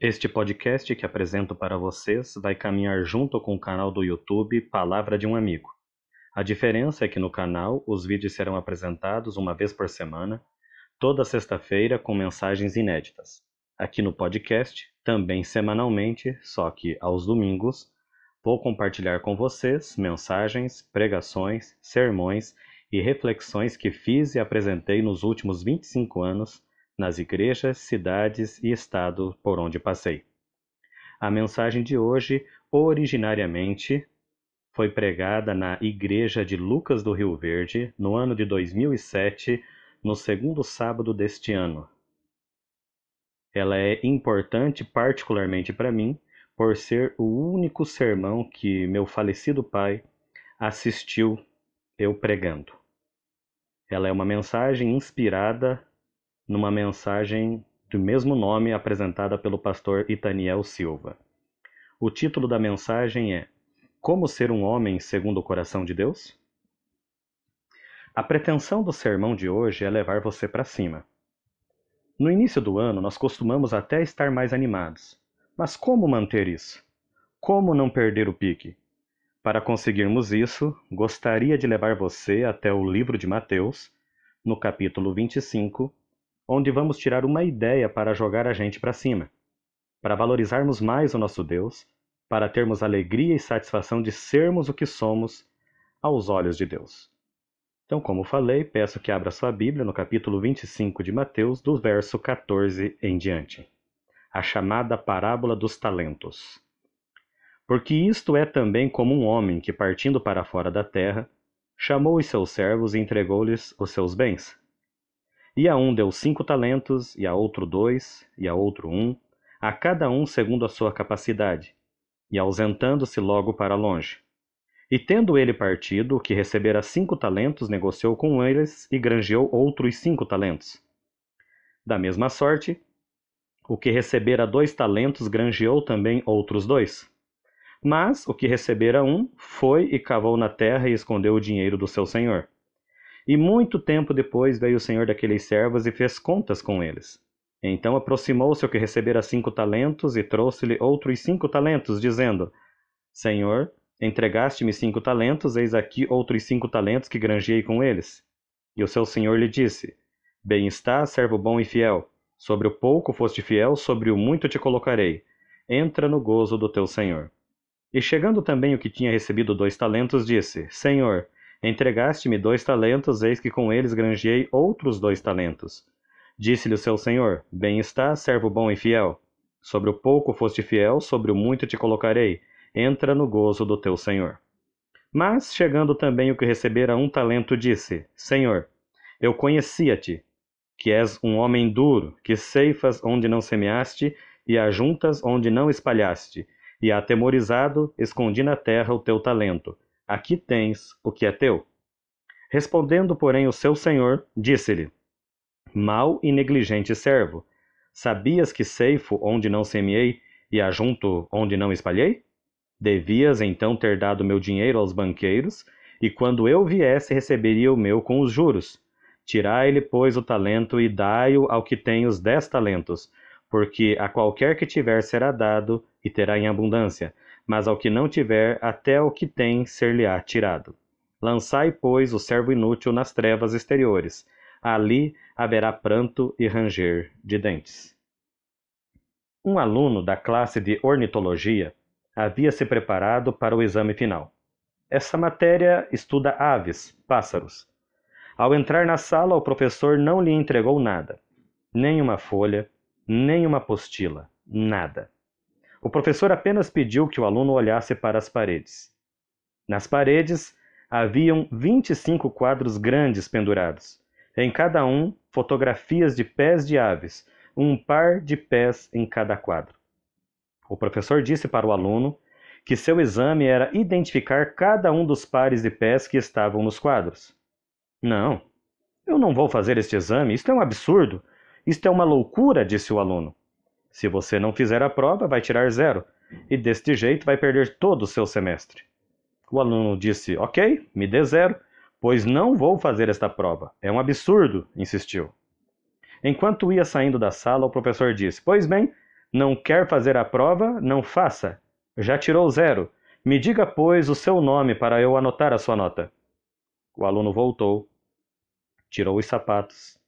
Este podcast que apresento para vocês vai caminhar junto com o canal do YouTube Palavra de um Amigo. A diferença é que no canal os vídeos serão apresentados uma vez por semana, toda sexta-feira com mensagens inéditas. Aqui no podcast, também semanalmente, só que aos domingos, vou compartilhar com vocês mensagens, pregações, sermões e reflexões que fiz e apresentei nos últimos 25 anos nas igrejas, cidades e estado por onde passei. A mensagem de hoje, originariamente, foi pregada na Igreja de Lucas do Rio Verde no ano de 2007, no segundo sábado deste ano. Ela é importante particularmente para mim por ser o único sermão que meu falecido pai assistiu eu pregando. Ela é uma mensagem inspirada numa mensagem do mesmo nome apresentada pelo pastor Itaniel Silva. O título da mensagem é Como ser um homem segundo o coração de Deus? A pretensão do sermão de hoje é levar você para cima. No início do ano, nós costumamos até estar mais animados. Mas como manter isso? Como não perder o pique? Para conseguirmos isso, gostaria de levar você até o livro de Mateus, no capítulo 25, onde vamos tirar uma ideia para jogar a gente para cima, para valorizarmos mais o nosso Deus, para termos alegria e satisfação de sermos o que somos aos olhos de Deus. Então, como falei, peço que abra sua Bíblia no capítulo 25 de Mateus, do verso 14 em diante. A chamada parábola dos talentos. Porque isto é também como um homem que, partindo para fora da terra, chamou os seus servos e entregou-lhes os seus bens. E a um deu cinco talentos, e a outro dois, e a outro um, a cada um segundo a sua capacidade, e ausentando-se logo para longe. E tendo ele partido, o que recebera cinco talentos negociou com eles e granjeou outros cinco talentos. Da mesma sorte, o que recebera dois talentos granjeou também outros dois. Mas o que recebera um foi e cavou na terra e escondeu o dinheiro do seu senhor. E muito tempo depois veio o senhor daqueles servos e fez contas com eles. Então aproximou-se o que recebera cinco talentos e trouxe-lhe outros cinco talentos, dizendo: Senhor, entregaste-me cinco talentos, eis aqui outros cinco talentos que granjeei com eles. E o seu senhor lhe disse: Bem está, servo bom e fiel. Sobre o pouco foste fiel, sobre o muito te colocarei. Entra no gozo do teu senhor. E chegando também o que tinha recebido dois talentos, disse: Senhor, Entregaste-me dois talentos, eis que com eles granjeei outros dois talentos. Disse-lhe o seu senhor: Bem está, servo bom e fiel. Sobre o pouco foste fiel, sobre o muito te colocarei. Entra no gozo do teu senhor. Mas, chegando também o que recebera um talento, disse: Senhor, eu conhecia-te, que és um homem duro, que ceifas onde não semeaste e ajuntas onde não espalhaste, e atemorizado, escondi na terra o teu talento. Aqui tens o que é teu. Respondendo, porém, o seu senhor, disse-lhe: Mal e negligente servo, sabias que ceifo onde não semeei e ajunto onde não espalhei? Devias então ter dado meu dinheiro aos banqueiros, e quando eu viesse receberia o meu com os juros. Tirai-lhe, pois, o talento e dai-o ao que tem os dez talentos, porque a qualquer que tiver será dado e terá em abundância, mas ao que não tiver, até o que tem ser-lhe-á tirado. Lançai, pois, o servo inútil nas trevas exteriores. Ali haverá pranto e ranger de dentes. Um aluno da classe de ornitologia havia se preparado para o exame final. Essa matéria estuda aves, pássaros. Ao entrar na sala, o professor não lhe entregou nada, nem uma folha, nem uma apostila, nada. O professor apenas pediu que o aluno olhasse para as paredes. Nas paredes haviam 25 quadros grandes pendurados. Em cada um, fotografias de pés de aves, um par de pés em cada quadro. O professor disse para o aluno que seu exame era identificar cada um dos pares de pés que estavam nos quadros. Não, eu não vou fazer este exame, isto é um absurdo, isto é uma loucura, disse o aluno. Se você não fizer a prova, vai tirar zero, e deste jeito vai perder todo o seu semestre. O aluno disse: Ok, me dê zero, pois não vou fazer esta prova. É um absurdo, insistiu. Enquanto ia saindo da sala, o professor disse: Pois bem, Não quer fazer a prova? Não faça. Já tirou zero. Me diga, pois, o seu nome para eu anotar a sua nota. O aluno voltou, tirou os sapatos,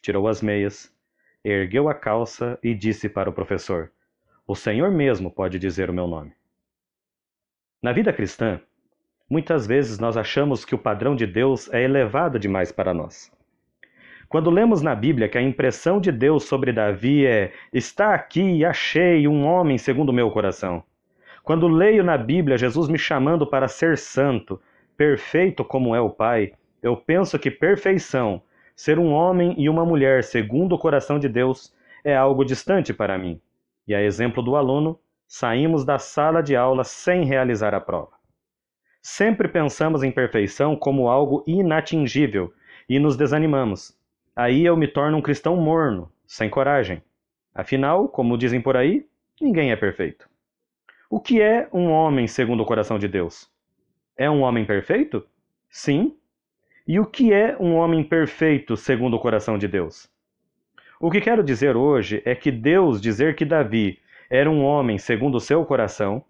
tirou as meias, ergueu a calça e disse para o professor: O senhor mesmo pode dizer o meu nome. Na vida cristã, muitas vezes nós achamos que o padrão de Deus é elevado demais para nós. Quando lemos na Bíblia que a impressão de Deus sobre Davi é: Está aqui, achei um homem segundo o meu coração. Quando leio na Bíblia Jesus me chamando para ser santo, perfeito como é o Pai, eu penso que perfeição, ser um homem e uma mulher segundo o coração de Deus, é algo distante para mim. E a exemplo do aluno, saímos da sala de aula sem realizar a prova. Sempre pensamos em perfeição como algo inatingível e nos desanimamos. Aí eu me torno um cristão morno, sem coragem. Afinal, como dizem por aí, ninguém é perfeito. O que é um homem segundo o coração de Deus? É um homem perfeito? Sim. E o que é um homem perfeito segundo o coração de Deus? O que quero dizer hoje é que Deus dizer que Davi era um homem segundo o seu coração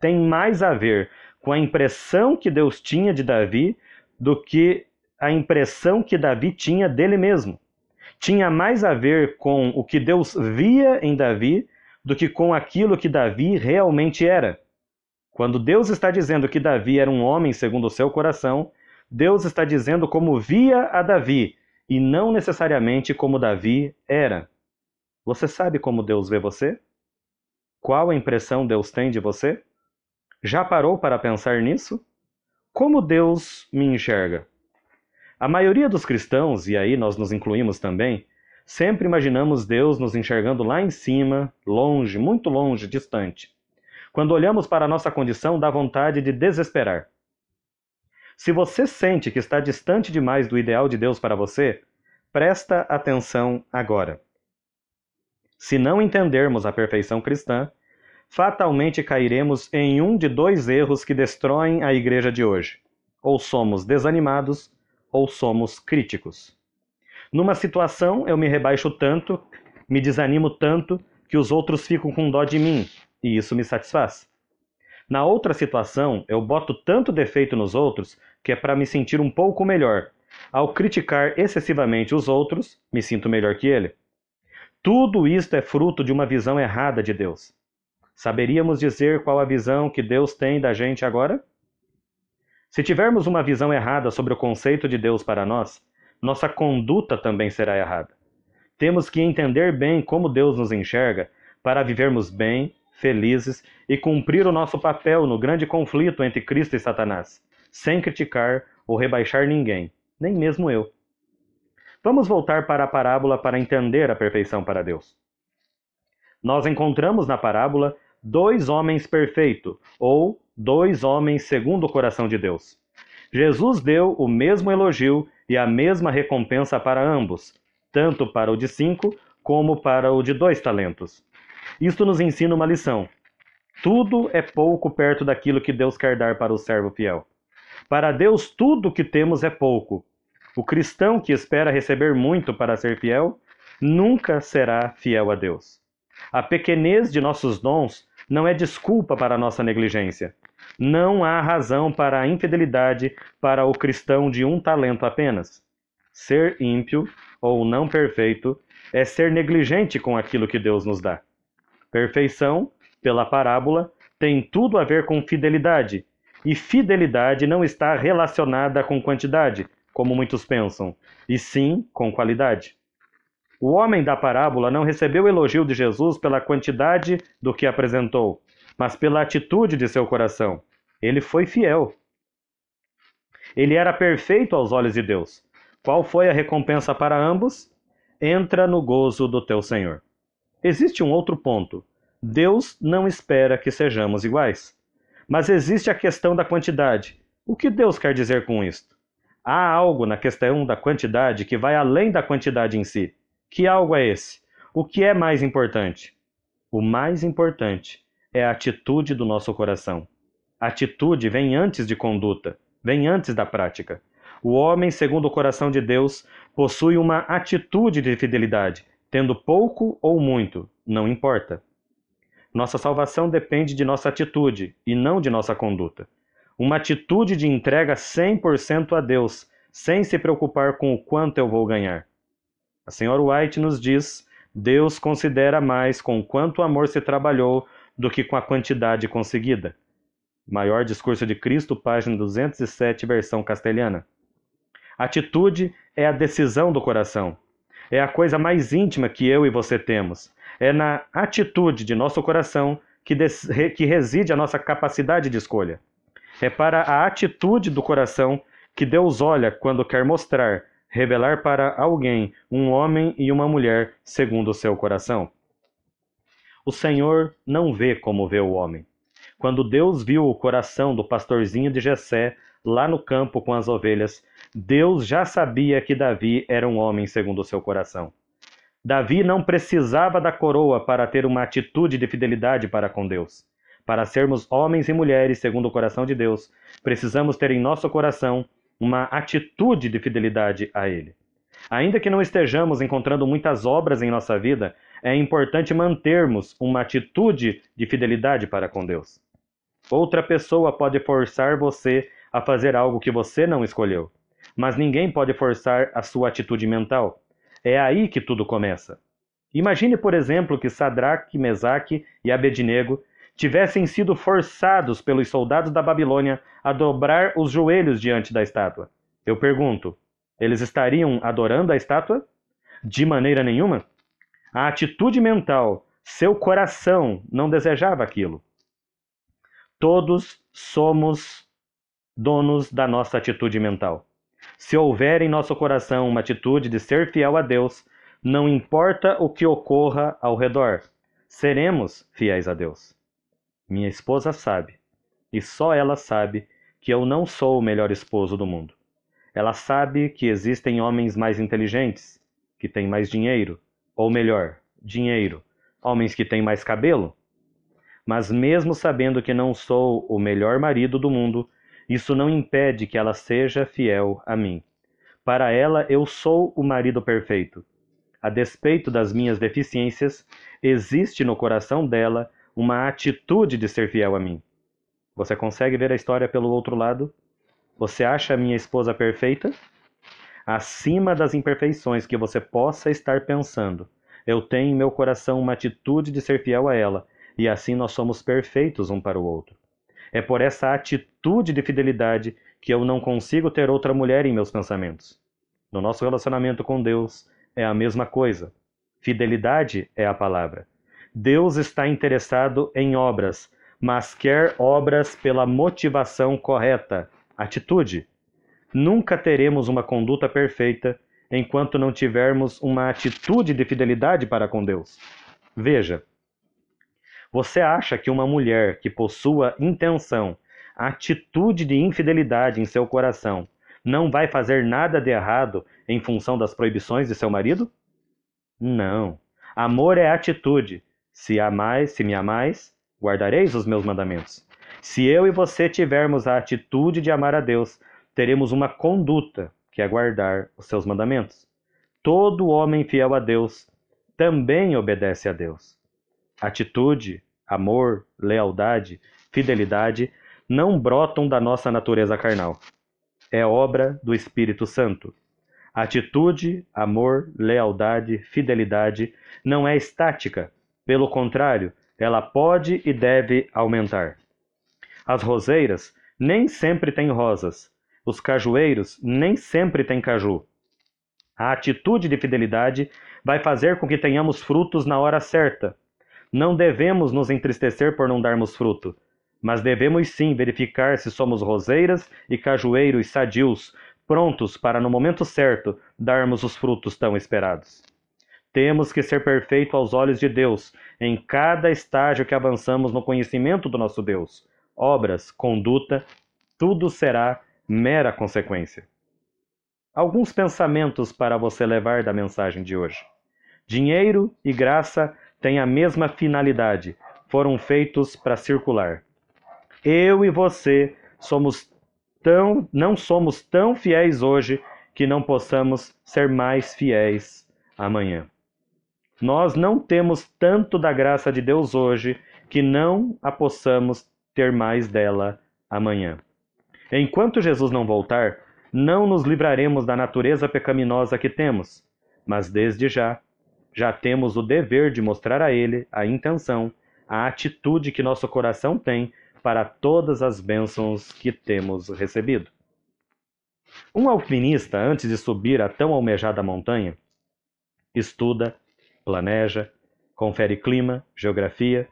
tem mais a ver com a impressão que Deus tinha de Davi do que a impressão que Davi tinha dele mesmo. Tinha mais a ver com o que Deus via em Davi do que com aquilo que Davi realmente era. Quando Deus está dizendo que Davi era um homem segundo o seu coração, Deus está dizendo como via a Davi e não necessariamente como Davi era. Você sabe como Deus vê você? Qual a impressão Deus tem de você? Já parou para pensar nisso? Como Deus me enxerga? A maioria dos cristãos, e aí nós nos incluímos também, sempre imaginamos Deus nos enxergando lá em cima, longe, muito longe, distante. Quando olhamos para a nossa condição, dá vontade de desesperar. Se você sente que está distante demais do ideal de Deus para você, presta atenção agora. Se não entendermos a perfeição cristã, fatalmente cairemos em um de dois erros que destroem a igreja de hoje. Ou somos desanimados, ou somos críticos. Numa situação, eu me rebaixo tanto, me desanimo tanto, que os outros ficam com dó de mim, e isso me satisfaz. Na outra situação, eu boto tanto defeito nos outros que é para me sentir um pouco melhor. Ao criticar excessivamente os outros, me sinto melhor que ele. Tudo isto é fruto de uma visão errada de Deus. Saberíamos dizer qual a visão que Deus tem da gente agora? Se tivermos uma visão errada sobre o conceito de Deus para nós, nossa conduta também será errada. Temos que entender bem como Deus nos enxerga para vivermos bem, felizes e cumprir o nosso papel no grande conflito entre Cristo e Satanás, sem criticar ou rebaixar ninguém, nem mesmo eu. Vamos voltar para a parábola para entender a perfeição para Deus. Nós encontramos na parábola dois homens perfeitos, ou dois homens segundo o coração de Deus. Jesus deu o mesmo elogio e a mesma recompensa para ambos, tanto para o de cinco como para o de dois talentos. Isto nos ensina uma lição. Tudo é pouco perto daquilo que Deus quer dar para o servo fiel. Para Deus, tudo que temos é pouco. O cristão que espera receber muito para ser fiel nunca será fiel a Deus. A pequenez de nossos dons não é desculpa para nossa negligência. Não há razão para a infidelidade para o cristão de um talento apenas. Ser ímpio ou não perfeito é ser negligente com aquilo que Deus nos dá. Perfeição, pela parábola, tem tudo a ver com fidelidade, e fidelidade não está relacionada com quantidade, como muitos pensam, e sim com qualidade. O homem da parábola não recebeu elogio de Jesus pela quantidade do que apresentou, mas pela atitude de seu coração. Ele foi fiel. Ele era perfeito aos olhos de Deus. Qual foi a recompensa para ambos? Entra no gozo do teu Senhor. Existe um outro ponto. Deus não espera que sejamos iguais. Mas existe a questão da quantidade. O que Deus quer dizer com isto? Há algo na questão da quantidade que vai além da quantidade em si. Que algo é esse? O que é mais importante? O mais importante é a atitude do nosso coração. atitude vem antes de conduta, vem antes da prática. O homem, segundo o coração de Deus, possui uma atitude de fidelidade, tendo pouco ou muito, não importa. Nossa salvação depende de nossa atitude e não de nossa conduta. Uma atitude de entrega 100% a Deus, sem se preocupar com o quanto eu vou ganhar. A senhora White nos diz: Deus considera mais com quanto amor se trabalhou do que com a quantidade conseguida. Maior Discurso de Cristo, página 207, versão castelhana. Atitude é a decisão do coração. É a coisa mais íntima que eu e você temos. É na atitude de nosso coração que, que reside a nossa capacidade de escolha. É para a atitude do coração que Deus olha quando quer mostrar, revelar para alguém um homem e uma mulher segundo o seu coração. O Senhor não vê como vê o homem. Quando Deus viu o coração do pastorzinho de Jessé lá no campo com as ovelhas, Deus já sabia que Davi era um homem segundo o seu coração. Davi não precisava da coroa para ter uma atitude de fidelidade para com Deus. Para sermos homens e mulheres segundo o coração de Deus, precisamos ter em nosso coração uma atitude de fidelidade a Ele. Ainda que não estejamos encontrando muitas obras em nossa vida, é importante mantermos uma atitude de fidelidade para com Deus. Outra pessoa pode forçar você a fazer algo que você não escolheu, mas ninguém pode forçar a sua atitude mental. É aí que tudo começa. Imagine, por exemplo, que Sadraque, Mesaque e Abednego tivessem sido forçados pelos soldados da Babilônia a dobrar os joelhos diante da estátua. Eu pergunto, eles estariam adorando a estátua? De maneira nenhuma. A atitude mental, seu coração não desejava aquilo. Todos somos donos da nossa atitude mental. Se houver em nosso coração uma atitude de ser fiel a Deus, não importa o que ocorra ao redor, seremos fiéis a Deus. Minha esposa sabe, e só ela sabe, que eu não sou o melhor esposo do mundo. Ela sabe que existem homens mais inteligentes, que têm mais dinheiro, ou melhor, dinheiro, homens que têm mais cabelo. Mas mesmo sabendo que não sou o melhor marido do mundo, isso não impede que ela seja fiel a mim. Para ela, eu sou o marido perfeito. A despeito das minhas deficiências, existe no coração dela uma atitude de ser fiel a mim. Você consegue ver a história pelo outro lado? Você acha a minha esposa perfeita? Acima das imperfeições que você possa estar pensando, eu tenho em meu coração uma atitude de ser fiel a ela, e assim nós somos perfeitos um para o outro. É por essa atitude de fidelidade que eu não consigo ter outra mulher em meus pensamentos. No nosso relacionamento com Deus é a mesma coisa. Fidelidade é a palavra. Deus está interessado em obras, mas quer obras pela motivação correta, atitude. Nunca teremos uma conduta perfeita enquanto não tivermos uma atitude de fidelidade para com Deus. Veja, você acha que uma mulher que possua intenção, atitude de infidelidade em seu coração, não vai fazer nada de errado em função das proibições de seu marido? Não. Amor é atitude. Se amais, se me amais, guardareis os meus mandamentos. Se eu e você tivermos a atitude de amar a Deus, teremos uma conduta, que é guardar os seus mandamentos. Todo homem fiel a Deus também obedece a Deus. Atitude, amor, lealdade, fidelidade não brotam da nossa natureza carnal. É obra do Espírito Santo. Atitude, amor, lealdade, fidelidade não é estática, pelo contrário, ela pode e deve aumentar. As roseiras nem sempre têm rosas, os cajueiros nem sempre têm caju. A atitude de fidelidade vai fazer com que tenhamos frutos na hora certa. Não devemos nos entristecer por não darmos fruto, mas devemos sim verificar se somos roseiras e cajueiros sadios, prontos para, no momento certo, darmos os frutos tão esperados. Temos que ser perfeito aos olhos de Deus em cada estágio que avançamos no conhecimento do nosso Deus. Obras, conduta, tudo será mera consequência. Alguns pensamentos para você levar da mensagem de hoje. Dinheiro e graça têm a mesma finalidade, foram feitos para circular. Eu e você somos tão, não somos tão fiéis hoje que não possamos ser mais fiéis amanhã. Nós não temos tanto da graça de Deus hoje que não a possamos ter mais dela amanhã. Enquanto Jesus não voltar, não nos livraremos da natureza pecaminosa que temos, mas desde já, já temos o dever de mostrar a Ele a intenção, a atitude que nosso coração tem para todas as bênçãos que temos recebido. Um alpinista, antes de subir a tão almejada montanha, estuda, planeja, confere clima, geografia,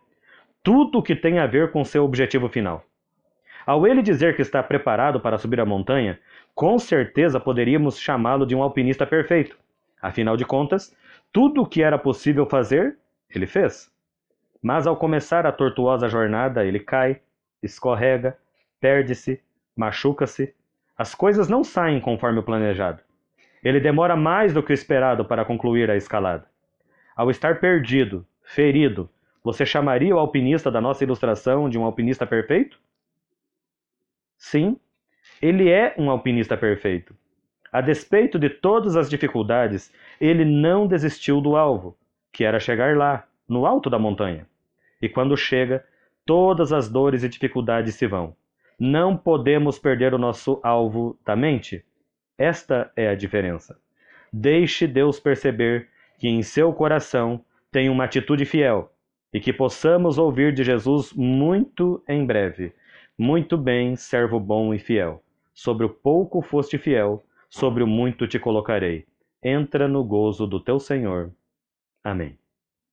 tudo o que tem a ver com seu objetivo final. Ao ele dizer que está preparado para subir a montanha, com certeza poderíamos chamá-lo de um alpinista perfeito. Afinal de contas, tudo o que era possível fazer, ele fez. Mas ao começar a tortuosa jornada, ele cai, escorrega, perde-se, machuca-se. As coisas não saem conforme o planejado. Ele demora mais do que o esperado para concluir a escalada. Ao estar perdido, ferido, você chamaria o alpinista da nossa ilustração de um alpinista perfeito? Sim, ele é um alpinista perfeito. A despeito de todas as dificuldades, ele não desistiu do alvo, que era chegar lá, no alto da montanha. E quando chega, todas as dores e dificuldades se vão. Não podemos perder o nosso alvo da mente. Esta é a diferença. Deixe Deus perceber que em seu coração tem uma atitude fiel e que possamos ouvir de Jesus muito em breve. Muito bem, servo bom e fiel. Sobre o pouco foste fiel, sobre o muito te colocarei. Entra no gozo do teu Senhor. Amém.